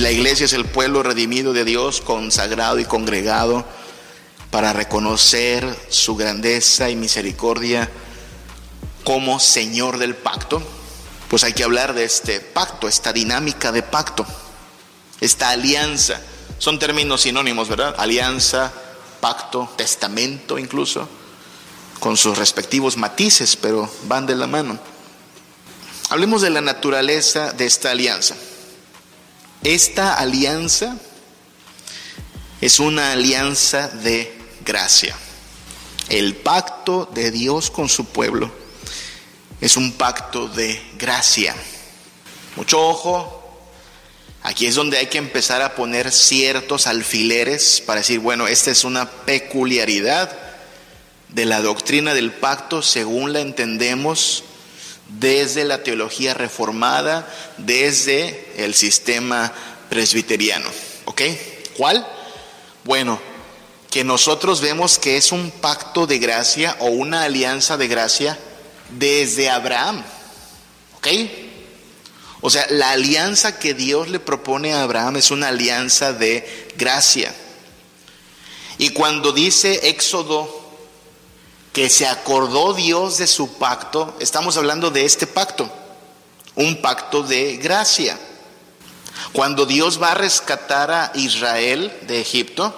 La iglesia es el pueblo redimido de Dios, consagrado y congregado para reconocer su grandeza y misericordia como Señor del pacto, pues hay que hablar de este pacto, esta dinámica de pacto, esta alianza. Son términos sinónimos, ¿verdad? Alianza, pacto, testamento incluso, con sus respectivos matices, pero van de la mano. Hablemos de la naturaleza de esta alianza. Esta alianza es una alianza de gracia. El pacto de Dios con su pueblo es un pacto de gracia. Mucho ojo, aquí es donde hay que empezar a poner ciertos alfileres para decir, bueno, esta es una peculiaridad de la doctrina del pacto según la entendemos desde la teología reformada, desde el sistema presbiteriano. ¿Ok? ¿Cuál? Bueno, que nosotros vemos que es un pacto de gracia o una alianza de gracia desde Abraham. ¿Ok? O sea, la alianza que Dios le propone a Abraham es una alianza de gracia. Y cuando dice Éxodo que se acordó Dios de su pacto, estamos hablando de este pacto, un pacto de gracia. Cuando Dios va a rescatar a Israel de Egipto,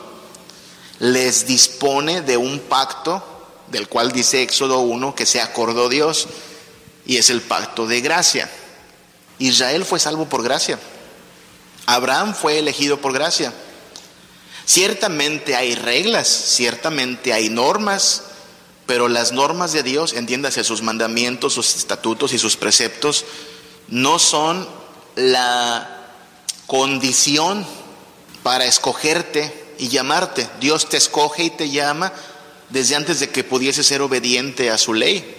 les dispone de un pacto del cual dice Éxodo 1 que se acordó Dios y es el pacto de gracia. Israel fue salvo por gracia. Abraham fue elegido por gracia. Ciertamente hay reglas, ciertamente hay normas, pero las normas de Dios, entiéndase, sus mandamientos, sus estatutos y sus preceptos, no son la condición para escogerte y llamarte. Dios te escoge y te llama desde antes de que pudiese ser obediente a su ley.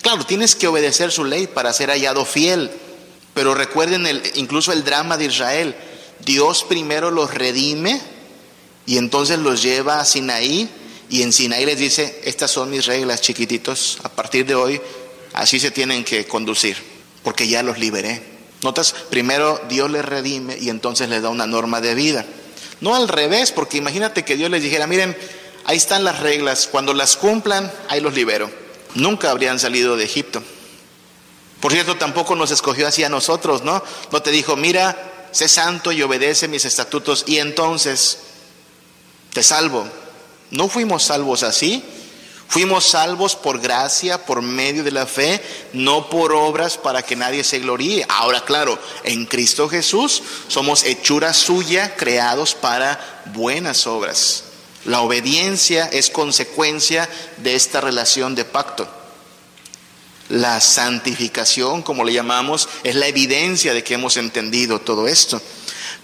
Claro, tienes que obedecer su ley para ser hallado fiel, pero recuerden el, incluso el drama de Israel. Dios primero los redime y entonces los lleva a Sinaí y en Sinaí les dice, estas son mis reglas chiquititos, a partir de hoy así se tienen que conducir, porque ya los liberé. Notas, primero Dios les redime y entonces les da una norma de vida. No al revés, porque imagínate que Dios les dijera, miren, ahí están las reglas, cuando las cumplan, ahí los libero. Nunca habrían salido de Egipto. Por cierto, tampoco nos escogió así a nosotros, ¿no? No te dijo, mira, sé santo y obedece mis estatutos y entonces te salvo. No fuimos salvos así. Fuimos salvos por gracia, por medio de la fe, no por obras para que nadie se gloríe. Ahora, claro, en Cristo Jesús somos hechura suya, creados para buenas obras. La obediencia es consecuencia de esta relación de pacto. La santificación, como le llamamos, es la evidencia de que hemos entendido todo esto.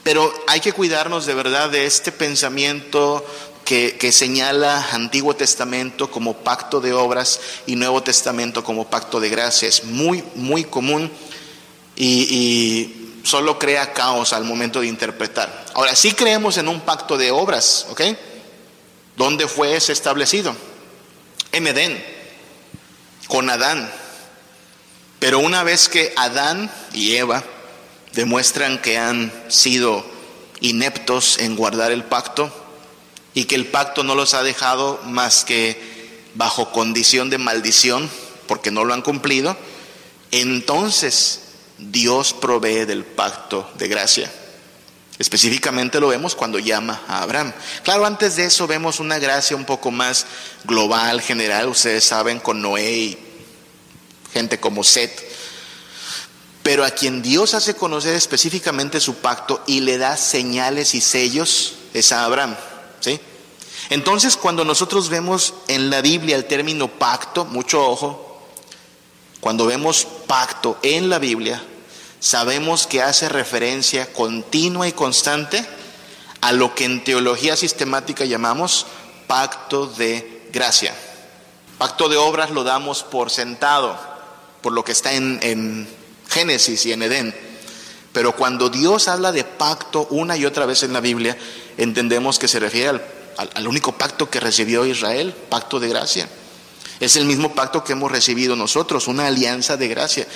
Pero hay que cuidarnos de verdad de este pensamiento que, señala Antiguo Testamento como pacto de obras y Nuevo Testamento como pacto de gracia. Muy, muy común y, y solo crea caos al momento de interpretar. Ahora, sí creemos en un pacto de obras, ¿ok? ¿Dónde fue ese establecido? En Edén, con Adán. Pero una vez que Adán y Eva demuestran que han sido ineptos en guardar el pacto y que el pacto no los ha dejado más que bajo condición de maldición porque no lo han cumplido, entonces Dios provee del pacto de gracia. Específicamente lo vemos cuando llama a Abraham. Claro, antes de eso vemos una gracia un poco más global, general, ustedes saben, con Noé y gente como Set. Pero a quien Dios hace conocer específicamente su pacto y le da señales y sellos es a Abraham. ¿Sí? Entonces, cuando nosotros vemos en la Biblia el término pacto, mucho ojo, cuando vemos pacto en la Biblia, sabemos que hace referencia continua y constante a lo que en teología sistemática llamamos pacto de gracia. Pacto de obras lo damos por sentado, por lo que está en, Génesis y en Edén. Pero cuando Dios habla de pacto una y otra vez en la Biblia, entendemos que se refiere al único pacto que recibió Israel, pacto de gracia. Es el mismo pacto que hemos recibido nosotros, una alianza de gracia.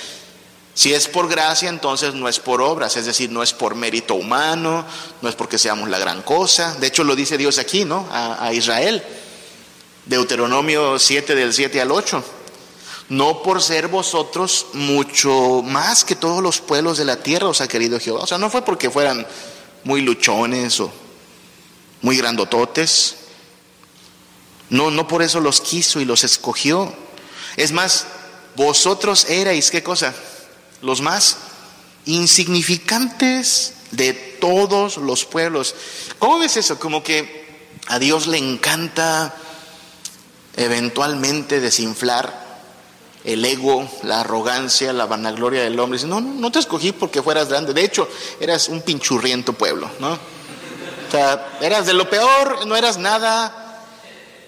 Si es por gracia, entonces no es por obras, es decir, no es por mérito humano, no es porque seamos la gran cosa. De hecho, lo dice Dios aquí, ¿no? A, a Israel. Deuteronomio 7 del 7 al 8 no por ser vosotros mucho más que todos los pueblos de la tierra os ha querido Jehová. O sea, no fue porque fueran muy luchones o muy grandototes. No, no por eso los quiso y los escogió. Es más, vosotros erais, ¿qué cosa? Los más insignificantes de todos los pueblos. ¿Cómo ves eso? Como que a Dios le encanta eventualmente desinflar el ego, la arrogancia, la vanagloria del hombre. Dice, no, no, te escogí porque fueras grande. De hecho, eras un pinchurriento pueblo, ¿no? O sea, eras de lo peor, no eras nada.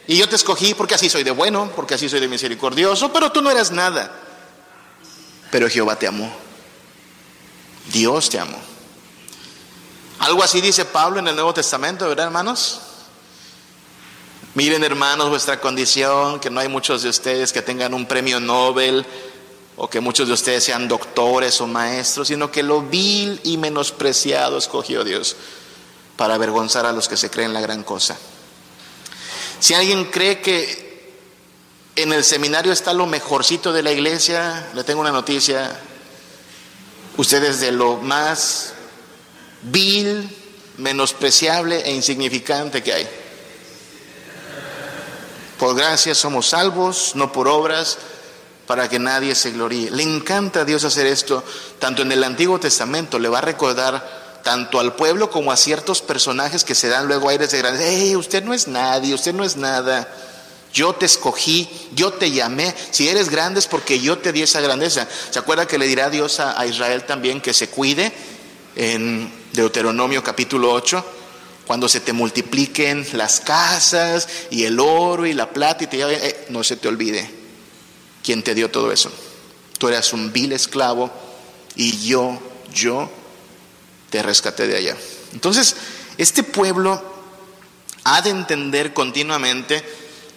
Y yo te escogí porque así soy de bueno, porque así soy de misericordioso, pero tú no eras nada. Pero Jehová te amó. Dios te amó. Algo así dice Pablo en el Nuevo Testamento, ¿verdad, hermanos? Miren hermanos vuestra condición, que no hay muchos de ustedes que tengan un premio Nobel o que muchos de ustedes sean doctores o maestros, sino que lo vil y menospreciado escogió Dios para avergonzar a los que se creen la gran cosa. Si alguien cree que en el seminario está lo mejorcito de la iglesia, le tengo una noticia, ustedes de lo más vil, menospreciable e insignificante que hay. Por gracia somos salvos, no por obras, para que nadie se gloríe. Le encanta a Dios hacer esto, tanto en el Antiguo Testamento, le va a recordar tanto al pueblo como a ciertos personajes que se dan luego aires de grandeza. Hey, usted no es nadie, usted no es nada. Yo te escogí, yo te llamé. Si eres grande es porque yo te di esa grandeza. ¿Se acuerda que le dirá Dios a, Israel también que se cuide en Deuteronomio capítulo 8? Cuando se te multipliquen las casas y el oro y la plata y te eh, no se te olvide quién te dio todo eso. Tú eras un vil esclavo y yo, yo te rescaté de allá. Entonces, este pueblo ha de entender continuamente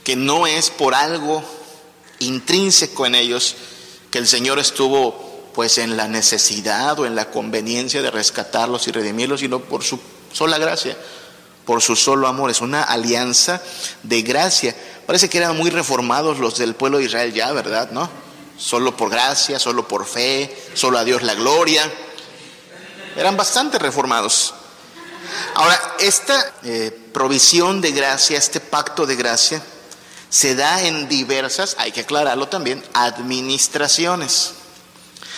que no es por algo intrínseco en ellos que el Señor estuvo pues en la necesidad o en la conveniencia de rescatarlos y redimirlos, sino por su sola gracia por su solo amor. Es una alianza de gracia. Parece que eran muy reformados los del pueblo de Israel ya, ¿verdad? ¿No? Solo por gracia, solo por fe, solo a Dios la gloria. Eran bastante reformados. Ahora, esta eh, provisión de gracia, este pacto de gracia, se da en diversas, hay que aclararlo también, administraciones.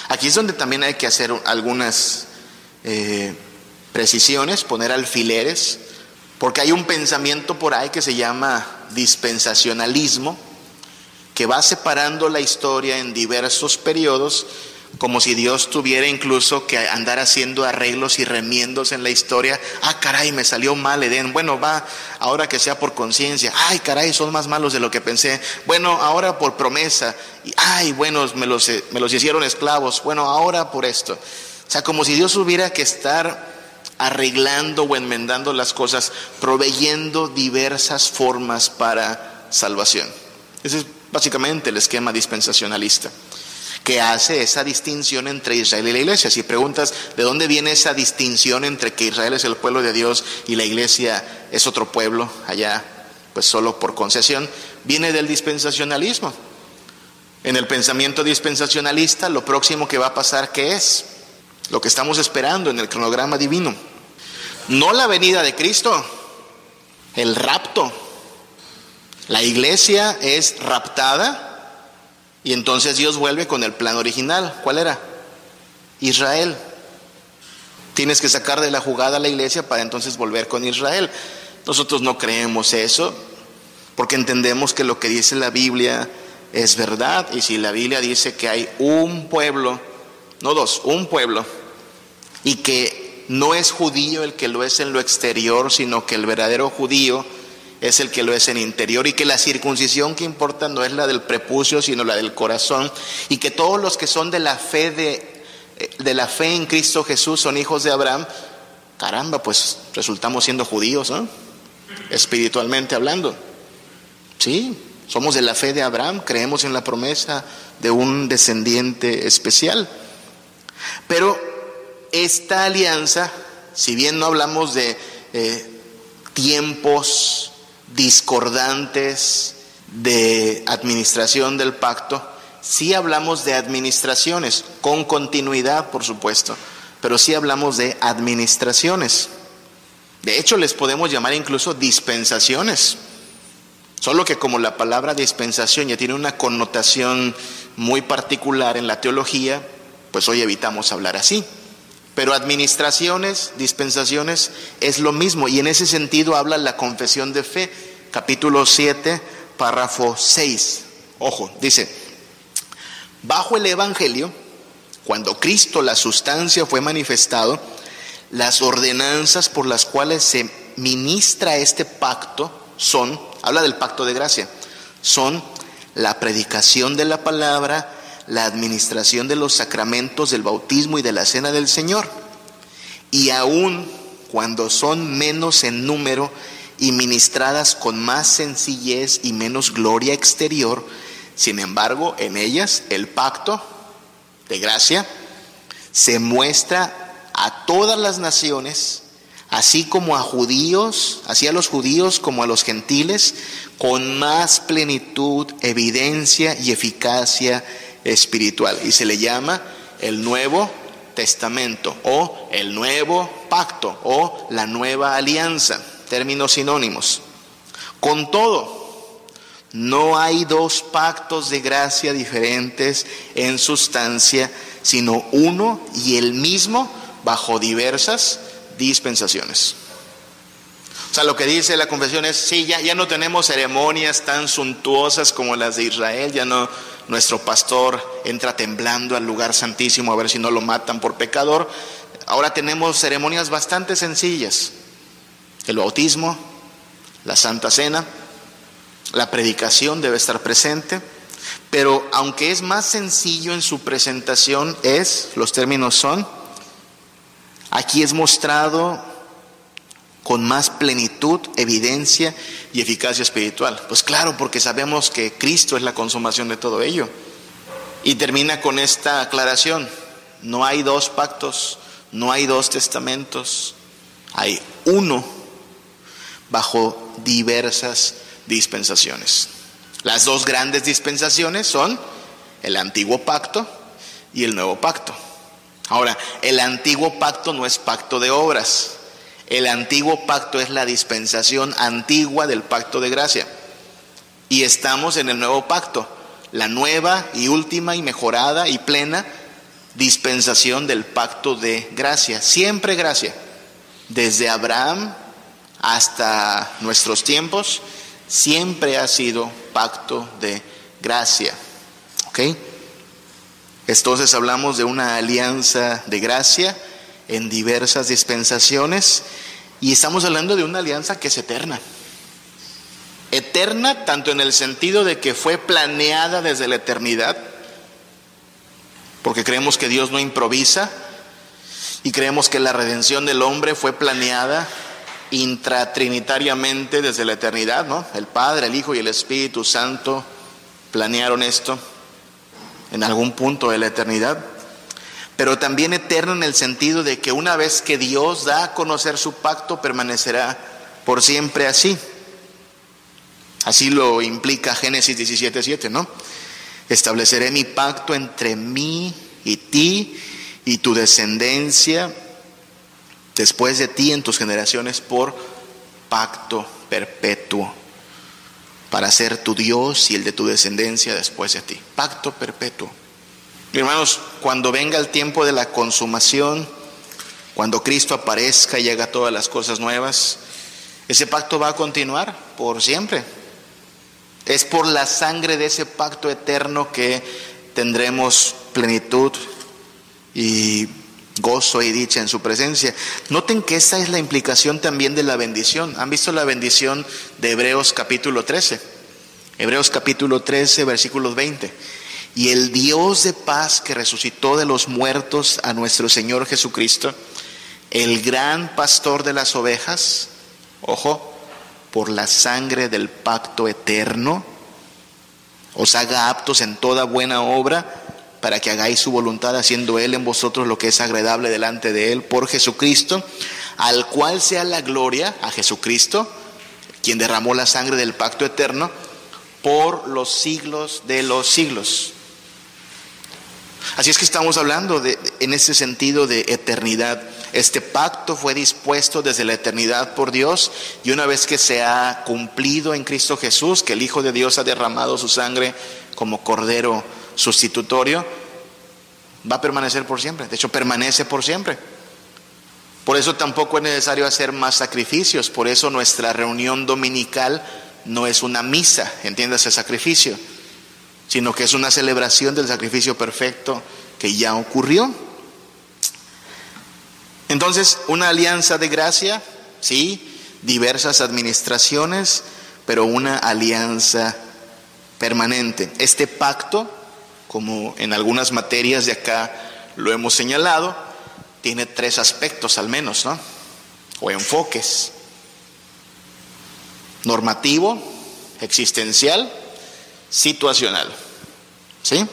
Aquí es donde también hay que hacer algunas eh, precisiones, poner alfileres. Porque hay un pensamiento por ahí que se llama dispensacionalismo, que va separando la historia en diversos periodos, como si Dios tuviera incluso que andar haciendo arreglos y remiendos en la historia. Ah, caray, me salió mal Edén. Bueno, va, ahora que sea por conciencia. Ay, caray, son más malos de lo que pensé. Bueno, ahora por promesa. Ay, bueno, me los, me los hicieron esclavos. Bueno, ahora por esto. O sea, como si Dios hubiera que estar arreglando o enmendando las cosas, proveyendo diversas formas para salvación. Ese es básicamente el esquema dispensacionalista que hace esa distinción entre Israel y la iglesia. Si preguntas de dónde viene esa distinción entre que Israel es el pueblo de Dios y la iglesia es otro pueblo allá, pues solo por concesión, viene del dispensacionalismo. En el pensamiento dispensacionalista, lo próximo que va a pasar, ¿qué es? Lo que estamos esperando en el cronograma divino. No la venida de Cristo, el rapto. La iglesia es raptada y entonces Dios vuelve con el plan original. ¿Cuál era? Israel. Tienes que sacar de la jugada a la iglesia para entonces volver con Israel. Nosotros no creemos eso porque entendemos que lo que dice la Biblia es verdad y si la Biblia dice que hay un pueblo, no dos, un pueblo, y que no es judío el que lo es en lo exterior, sino que el verdadero judío es el que lo es en interior y que la circuncisión que importa no es la del prepucio, sino la del corazón y que todos los que son de la fe de, eh, de la fe en Cristo Jesús son hijos de Abraham. Caramba, pues resultamos siendo judíos, ¿no? Espiritualmente hablando. Sí, somos de la fe de Abraham, creemos en la promesa de un descendiente especial. Pero esta alianza, si bien no hablamos de eh, tiempos discordantes de administración del pacto, sí hablamos de administraciones, con continuidad, por supuesto, pero sí hablamos de administraciones. De hecho, les podemos llamar incluso dispensaciones. Solo que como la palabra dispensación ya tiene una connotación muy particular en la teología, pues hoy evitamos hablar así. Pero administraciones, dispensaciones es lo mismo y en ese sentido habla la confesión de fe, capítulo 7, párrafo 6. Ojo, dice, bajo el Evangelio, cuando Cristo, la sustancia, fue manifestado, las ordenanzas por las cuales se ministra este pacto son, habla del pacto de gracia, son la predicación de la palabra, la administración de los sacramentos del bautismo y de la cena del Señor. Y aún cuando son menos en número y ministradas con más sencillez y menos gloria exterior, sin embargo, en ellas el pacto de gracia se muestra a todas las naciones, así como a judíos, así a los judíos como a los gentiles, con más plenitud, evidencia y eficacia espiritual. Y se le llama el Nuevo Testamento o el Nuevo Pacto o la Nueva Alianza, términos sinónimos. Con todo, no hay dos pactos de gracia diferentes en sustancia, sino uno y el mismo bajo diversas dispensaciones. O sea, lo que dice la confesión es, sí, ya, ya no tenemos ceremonias tan suntuosas como las de Israel, ya no, nuestro pastor entra temblando al lugar santísimo a ver si no lo matan por pecador. Ahora tenemos ceremonias bastante sencillas. El bautismo, la Santa Cena, la predicación debe estar presente, pero aunque es más sencillo en su presentación, es, los términos son, aquí es mostrado con más plenitud, evidencia y eficacia espiritual? Pues claro, porque sabemos que Cristo es la consumación de todo ello. Y termina con esta aclaración. No hay dos pactos, no hay dos testamentos, hay uno bajo diversas dispensaciones. Las dos grandes dispensaciones son el antiguo pacto y el nuevo pacto. Ahora, el antiguo pacto no es pacto de obras, el antiguo pacto es la dispensación antigua del pacto de gracia. Y estamos en el nuevo pacto, la nueva y última y mejorada y plena dispensación del pacto de gracia. Siempre gracia. Desde Abraham hasta nuestros tiempos, siempre ha sido pacto de gracia. ¿Ok? Entonces hablamos de una alianza de gracia en diversas dispensaciones y estamos hablando de una alianza que es eterna. Eterna tanto en el sentido de que fue planeada desde la eternidad, porque creemos que Dios no improvisa y creemos que la redención del hombre fue planeada intratrinitariamente desde la eternidad, ¿no? El Padre, el Hijo y el Espíritu Santo planearon esto en algún punto de la eternidad pero también eterno en el sentido de que una vez que Dios da a conocer su pacto, permanecerá por siempre así. Así lo implica Génesis 17:7, ¿no? Estableceré mi pacto entre mí y ti y tu descendencia después de ti en tus generaciones por pacto perpetuo para ser tu Dios y el de tu descendencia después de ti. Pacto perpetuo. Hermanos, cuando venga el tiempo de la consumación, cuando Cristo aparezca y haga todas las cosas nuevas, ese pacto va a continuar por siempre. Es por la sangre de ese pacto eterno que tendremos plenitud y gozo y dicha en su presencia. Noten que esa es la implicación también de la bendición. ¿Han visto la bendición de Hebreos capítulo 13? Hebreos capítulo 13, versículo 20. Y el Dios de paz que resucitó de los muertos a nuestro Señor Jesucristo, el gran pastor de las ovejas, ojo, por la sangre del pacto eterno, os haga aptos en toda buena obra para que hagáis su voluntad, haciendo Él en vosotros lo que es agradable delante de Él, por Jesucristo, al cual sea la gloria a Jesucristo, quien derramó la sangre del pacto eterno, por los siglos de los siglos. Así es que estamos hablando en ese sentido de eternidad. Este pacto fue dispuesto desde la eternidad por Dios y una vez que se ha cumplido en Cristo Jesús, que el Hijo de Dios ha derramado su sangre como cordero sustitutorio, va a permanecer por siempre. De hecho, permanece por siempre. Por eso tampoco es necesario hacer más sacrificios. Por eso nuestra reunión dominical no es una misa, entiéndase sacrificio, sino que es una celebración del sacrificio perfecto que ya ocurrió. Entonces, una alianza de gracia, sí, diversas administraciones, pero una alianza permanente. Este pacto, como en algunas materias de acá lo hemos señalado, tiene tres aspectos al menos, ¿no? O enfoques. Normativo, existencial, situacional. ¿Sí?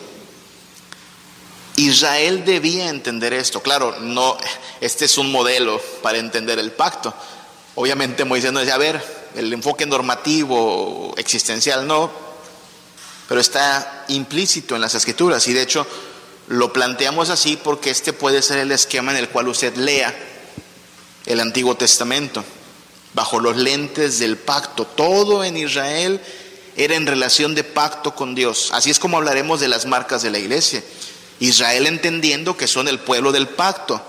Israel debía entender esto. Claro, no, este es un modelo para entender el pacto. Obviamente Moisés no decía, a ver, el enfoque normativo, existencial, no, pero está implícito en las escrituras y de hecho lo planteamos así porque este puede ser el esquema en el cual usted lea el Antiguo Testamento, bajo los lentes del pacto. Todo en Israel era en relación de pacto con Dios. Así es como hablaremos de las marcas de la iglesia. Israel entendiendo que son el pueblo del pacto,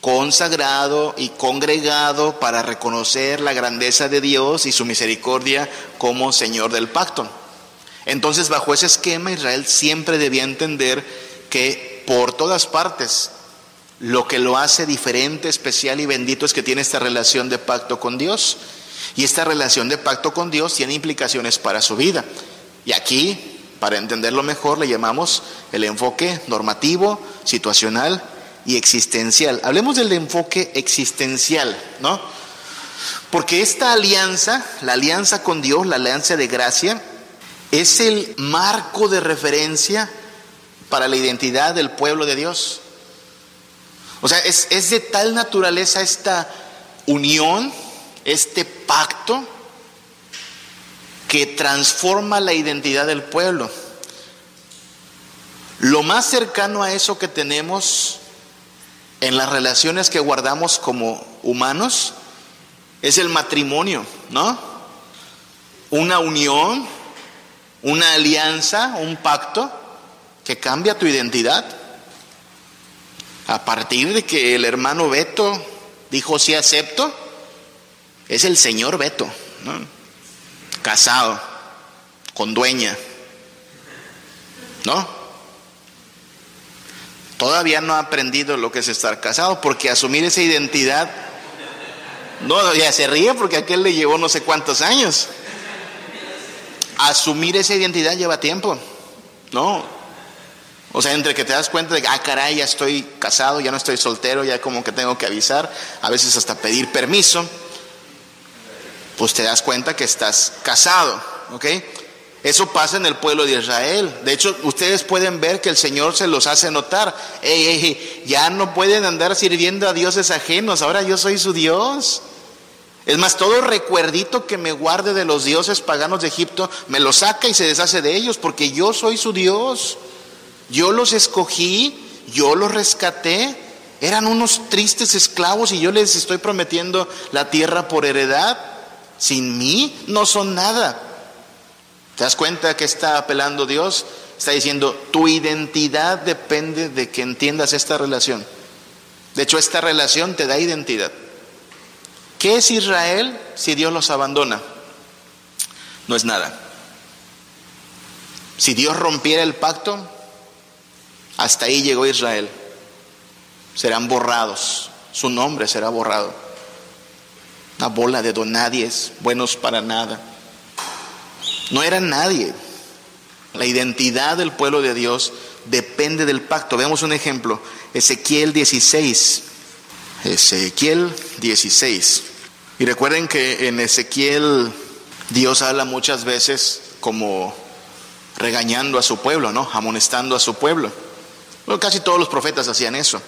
consagrado y congregado para reconocer la grandeza de Dios y su misericordia como Señor del pacto. Entonces, bajo ese esquema, Israel siempre debía entender que por todas partes lo que lo hace diferente, especial y bendito es que tiene esta relación de pacto con Dios. Y esta relación de pacto con Dios tiene implicaciones para su vida. Y aquí para entenderlo mejor le llamamos el enfoque normativo, situacional y existencial. Hablemos del enfoque existencial, ¿no? Porque esta alianza, la alianza con Dios, la alianza de gracia, es el marco de referencia para la identidad del pueblo de Dios. O sea, es, es de tal naturaleza esta unión, este pacto, que transforma la identidad del pueblo. Lo más cercano a eso que tenemos en las relaciones que guardamos como humanos es el matrimonio, ¿no? Una unión, una alianza, un pacto que cambia tu identidad. A partir de que el hermano Beto dijo sí acepto, es el señor Beto, ¿no? casado, con dueña, ¿no? Todavía no ha aprendido lo que es estar casado, porque asumir esa identidad, no, ya se ríe porque aquel le llevó no sé cuántos años. Asumir esa identidad lleva tiempo, ¿no? O sea, entre que te das cuenta de que, ah, caray, ya estoy casado, ya no estoy soltero, ya como que tengo que avisar, a veces hasta pedir permiso pues te das cuenta que estás casado, ¿ok? Eso pasa en el pueblo de Israel. De hecho, ustedes pueden ver que el Señor se los hace notar. ya no pueden andar sirviendo a dioses ajenos, ahora yo soy su Dios. Es más, todo recuerdito que me guarde de los dioses paganos de Egipto, me lo saca y se deshace de ellos, porque yo soy su Dios. Yo los escogí, yo los rescaté. Eran unos tristes esclavos y yo les estoy prometiendo la tierra por heredad. Sin mí no son nada. ¿Te das cuenta que está apelando Dios? Está diciendo, tu identidad depende de que entiendas esta relación. De hecho, esta relación te da identidad. ¿Qué es Israel si Dios los abandona? No es nada. Si Dios rompiera el pacto, hasta ahí llegó Israel. Serán borrados, su nombre será borrado una bola de donadies, buenos para nada. No eran nadie. La identidad del pueblo de Dios depende del pacto. Veamos un ejemplo. Ezequiel 16. Ezequiel 16. Y recuerden que en Ezequiel Dios habla muchas veces como regañando a su pueblo, ¿no? Amonestando a su pueblo. Casi todos los profetas hacían eso.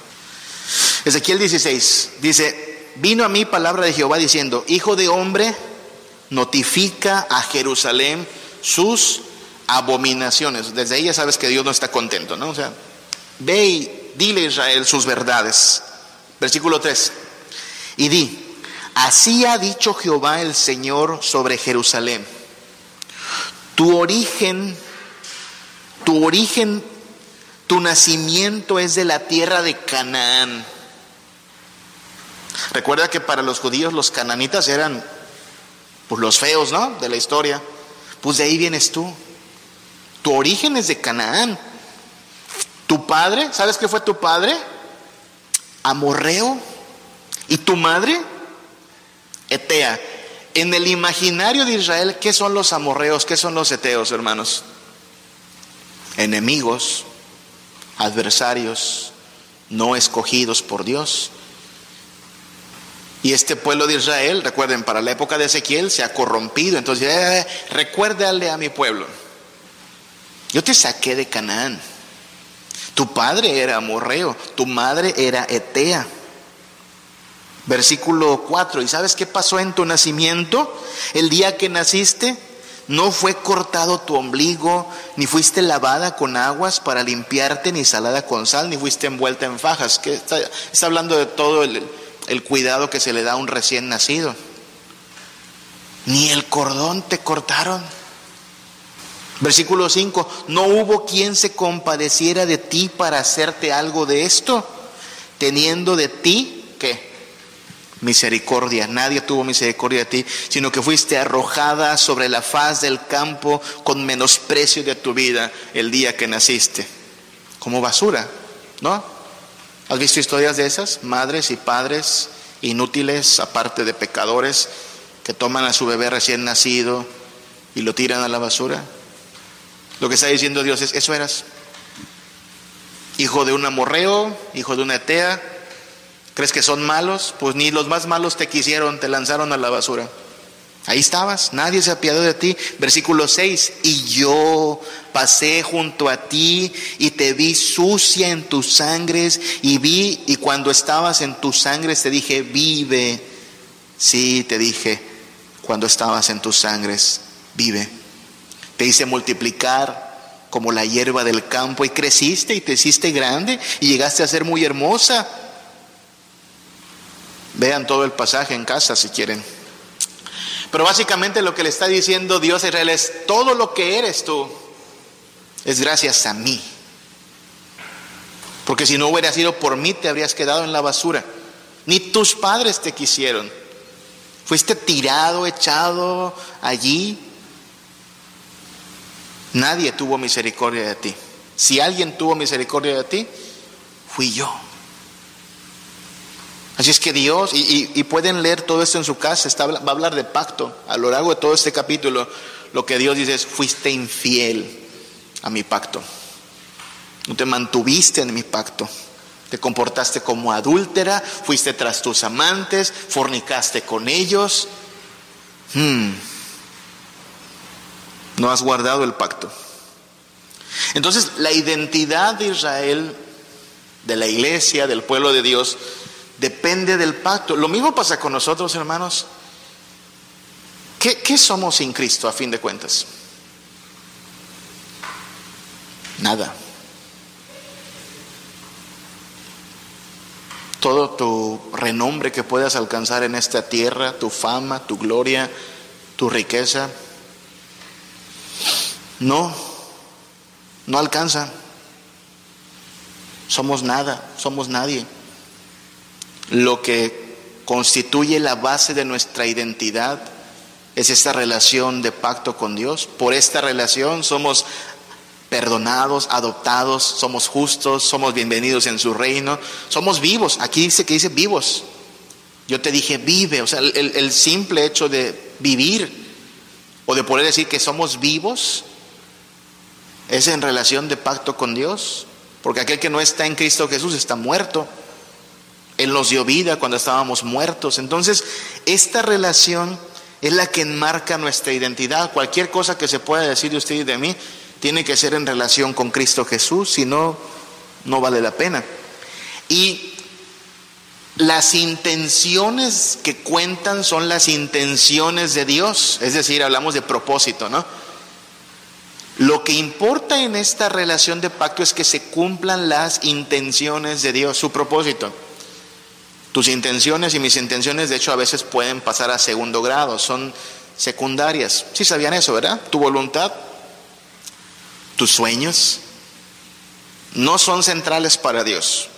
Ezequiel 16 dice, vino a mí palabra de Jehová diciendo, hijo de hombre, notifica a Jerusalén sus abominaciones. Desde ya sabes que Dios no está contento, ¿no? O sea, ve y dile a Israel sus verdades. Versículo 3. Y di, así ha dicho Jehová el Señor sobre Jerusalén. Tu origen, tu origen, tu nacimiento es de la tierra de Canaán. Recuerda que para los judíos los cananitas eran pues los feos, ¿no? De la historia. Pues de ahí vienes tú. Tu origen es de Canaán. Tu padre, ¿sabes qué fue tu padre? Amorreo. ¿Y tu madre? Etea. En el imaginario de Israel, ¿qué son los amorreos? ¿Qué son los eteos, hermanos? Enemigos, adversarios, no escogidos por Dios. Y este pueblo de Israel, recuerden, para la época de Ezequiel se ha corrompido. Entonces, recuérdale a mi pueblo. Yo te saqué de Canaán. Tu padre era amorreo, tu madre era etea. Versículo 4. ¿Y sabes qué pasó en tu nacimiento? El día que naciste, no fue cortado tu ombligo, ni fuiste lavada con aguas para limpiarte, ni salada con sal, ni fuiste envuelta en fajas. Está hablando de todo el, el cuidado que se le da a un recién nacido. Ni el cordón te cortaron. Versículo 5, no hubo quien se compadeciera de ti para hacerte algo de esto, teniendo de ti, ¿qué? Misericordia. Nadie tuvo misericordia de ti, sino que fuiste arrojada sobre la faz del campo con menosprecio de tu vida el día que naciste, como basura, ¿no? ¿Has visto historias de esas? Madres y padres inútiles, aparte de pecadores, que toman a su bebé recién nacido y lo tiran a la basura. Lo que está diciendo Dios es, eso eras. Hijo de un amorreo, hijo de una etea. ¿Crees que son malos? Pues ni los más malos te quisieron, te lanzaron a la basura. Ahí estabas, nadie se apiadó de ti. Versículo 6, y yo pasé junto a ti y te vi sucia en tus sangres y vi, y cuando estabas en tus sangres te dije, vive. Sí, te dije, cuando estabas en tus sangres, vive. Te hice multiplicar como la hierba del campo y creciste y te hiciste grande y llegaste a ser muy hermosa. Vean todo el pasaje en casa si quieren. Pero básicamente lo que le está diciendo Dios a Israel es, todo lo que eres tú es gracias a mí. Porque si no hubiera sido por mí, te habrías quedado en la basura. Ni tus padres te quisieron. Fuiste tirado, echado allí Nadie tuvo misericordia de ti. Si alguien tuvo misericordia de ti, fui yo. Así es que Dios, y, pueden leer todo esto en su casa, está, va a hablar de pacto. A lo largo de todo este capítulo, lo que Dios dice es, fuiste infiel a mi pacto. No te mantuviste en mi pacto. Te comportaste como adúltera, fuiste tras tus amantes, fornicaste con ellos. Hmm no has guardado el pacto. Entonces, la identidad de Israel, de la iglesia, del pueblo de Dios, depende del pacto. Lo mismo pasa con nosotros, hermanos. ¿Qué, somos sin Cristo a fin de cuentas? Nada. Todo tu renombre que puedas alcanzar en esta tierra, tu fama, tu gloria, tu riqueza, no, no alcanza. Somos nada, somos nadie. Lo que constituye la base de nuestra identidad es esta relación de pacto con Dios. Por esta relación somos perdonados, adoptados, somos justos, somos bienvenidos en su reino, somos vivos. Aquí dice que dice vivos. Yo te dije vive, o sea, el, el simple hecho de vivir o de poder decir que somos vivos es en relación de pacto con Dios, porque aquel que no está en Cristo Jesús está muerto. Él nos dio vida cuando estábamos muertos. Entonces, esta relación es la que enmarca nuestra identidad. Cualquier cosa que se pueda decir de usted y de mí tiene que ser en relación con Cristo Jesús, si no, no vale la pena. Y las intenciones que cuentan son las intenciones de Dios, es decir, hablamos de propósito, ¿no? Lo que importa en esta relación de pacto es que se cumplan las intenciones de Dios, su propósito. Tus intenciones y mis intenciones, de hecho, a veces pueden pasar a segundo grado, son secundarias. Sí sabían eso, ¿verdad? Tu voluntad, tus sueños, no son centrales para Dios.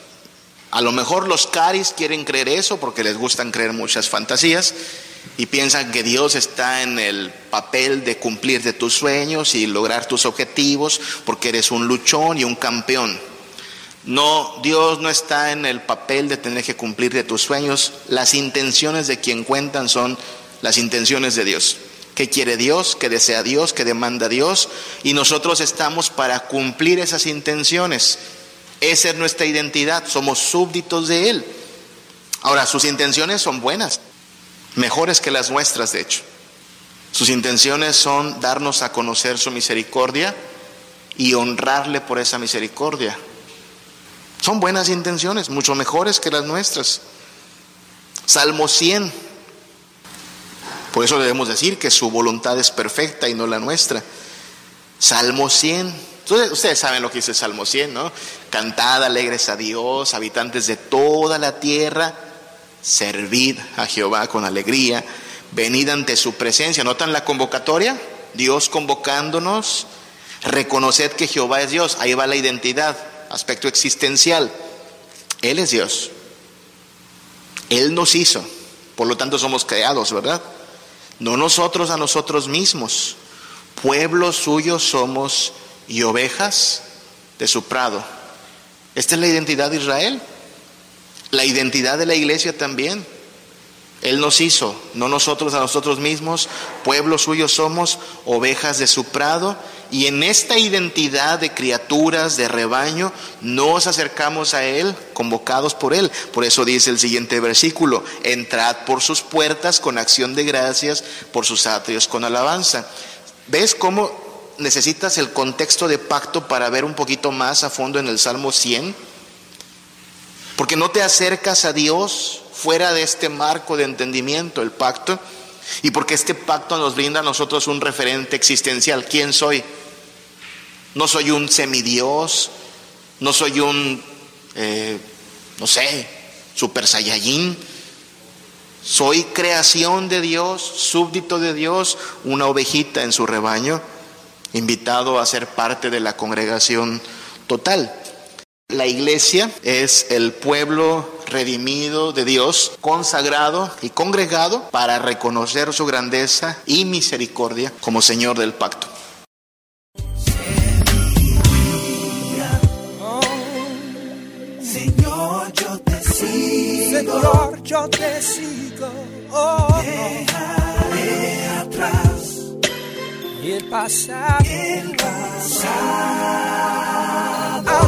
A lo mejor los caris quieren creer eso porque les gustan creer muchas fantasías y piensan que Dios está en el papel de cumplir de tus sueños y lograr tus objetivos porque eres un luchón y un campeón. No, Dios no está en el papel de tener que cumplir de tus sueños. Las intenciones de quien cuentan son las intenciones de Dios. ¿Qué quiere Dios? ¿Qué desea Dios? ¿Qué demanda Dios? Y nosotros estamos para cumplir esas intenciones. Esa es nuestra identidad. Somos súbditos de Él. Ahora, sus intenciones son buenas, mejores que las nuestras, de hecho. Sus intenciones son darnos a conocer su misericordia y honrarle por esa misericordia. Son buenas intenciones, mucho mejores que las nuestras. Salmo 100. Por eso debemos decir que su voluntad es perfecta y no la nuestra. Salmo 100. ustedes saben lo que dice Salmo 100, ¿no? Cantad alegres a Dios, habitantes de toda la tierra, servid a Jehová con alegría, venid ante su presencia. ¿Notan la convocatoria? Dios convocándonos, reconoced que Jehová es Dios, ahí va la identidad aspecto existencial. Él es Dios. Él nos hizo. Por lo tanto somos creados, ¿verdad? No nosotros a nosotros mismos. Pueblo suyo somos y ovejas de su prado. Esta es la identidad de Israel. La identidad de la iglesia también. Él nos hizo, no nosotros a nosotros mismos, pueblo suyo somos, ovejas de su prado, y en esta identidad de criaturas, de rebaño, nos acercamos a Él, convocados por Él. Por eso dice el siguiente versículo, entrad por sus puertas con acción de gracias, por sus atrios con alabanza. ¿Ves cómo necesitas el contexto de pacto para ver un poquito más a fondo en el Salmo 100? Porque no te acercas a Dios fuera de este marco de entendimiento, el pacto, y porque este pacto nos brinda a nosotros un referente existencial. ¿Quién soy? No soy un semidios, no soy un, eh, no sé, super saiyajin. Soy creación de Dios, súbdito de Dios, una ovejita en su rebaño, invitado a ser parte de la congregación total. La iglesia es el pueblo redimido de Dios, consagrado y congregado para reconocer su grandeza y misericordia como Señor del pacto. Señor, yo te sigo. Oh, Dejaré atrás y el pasado. El pasado. ¿A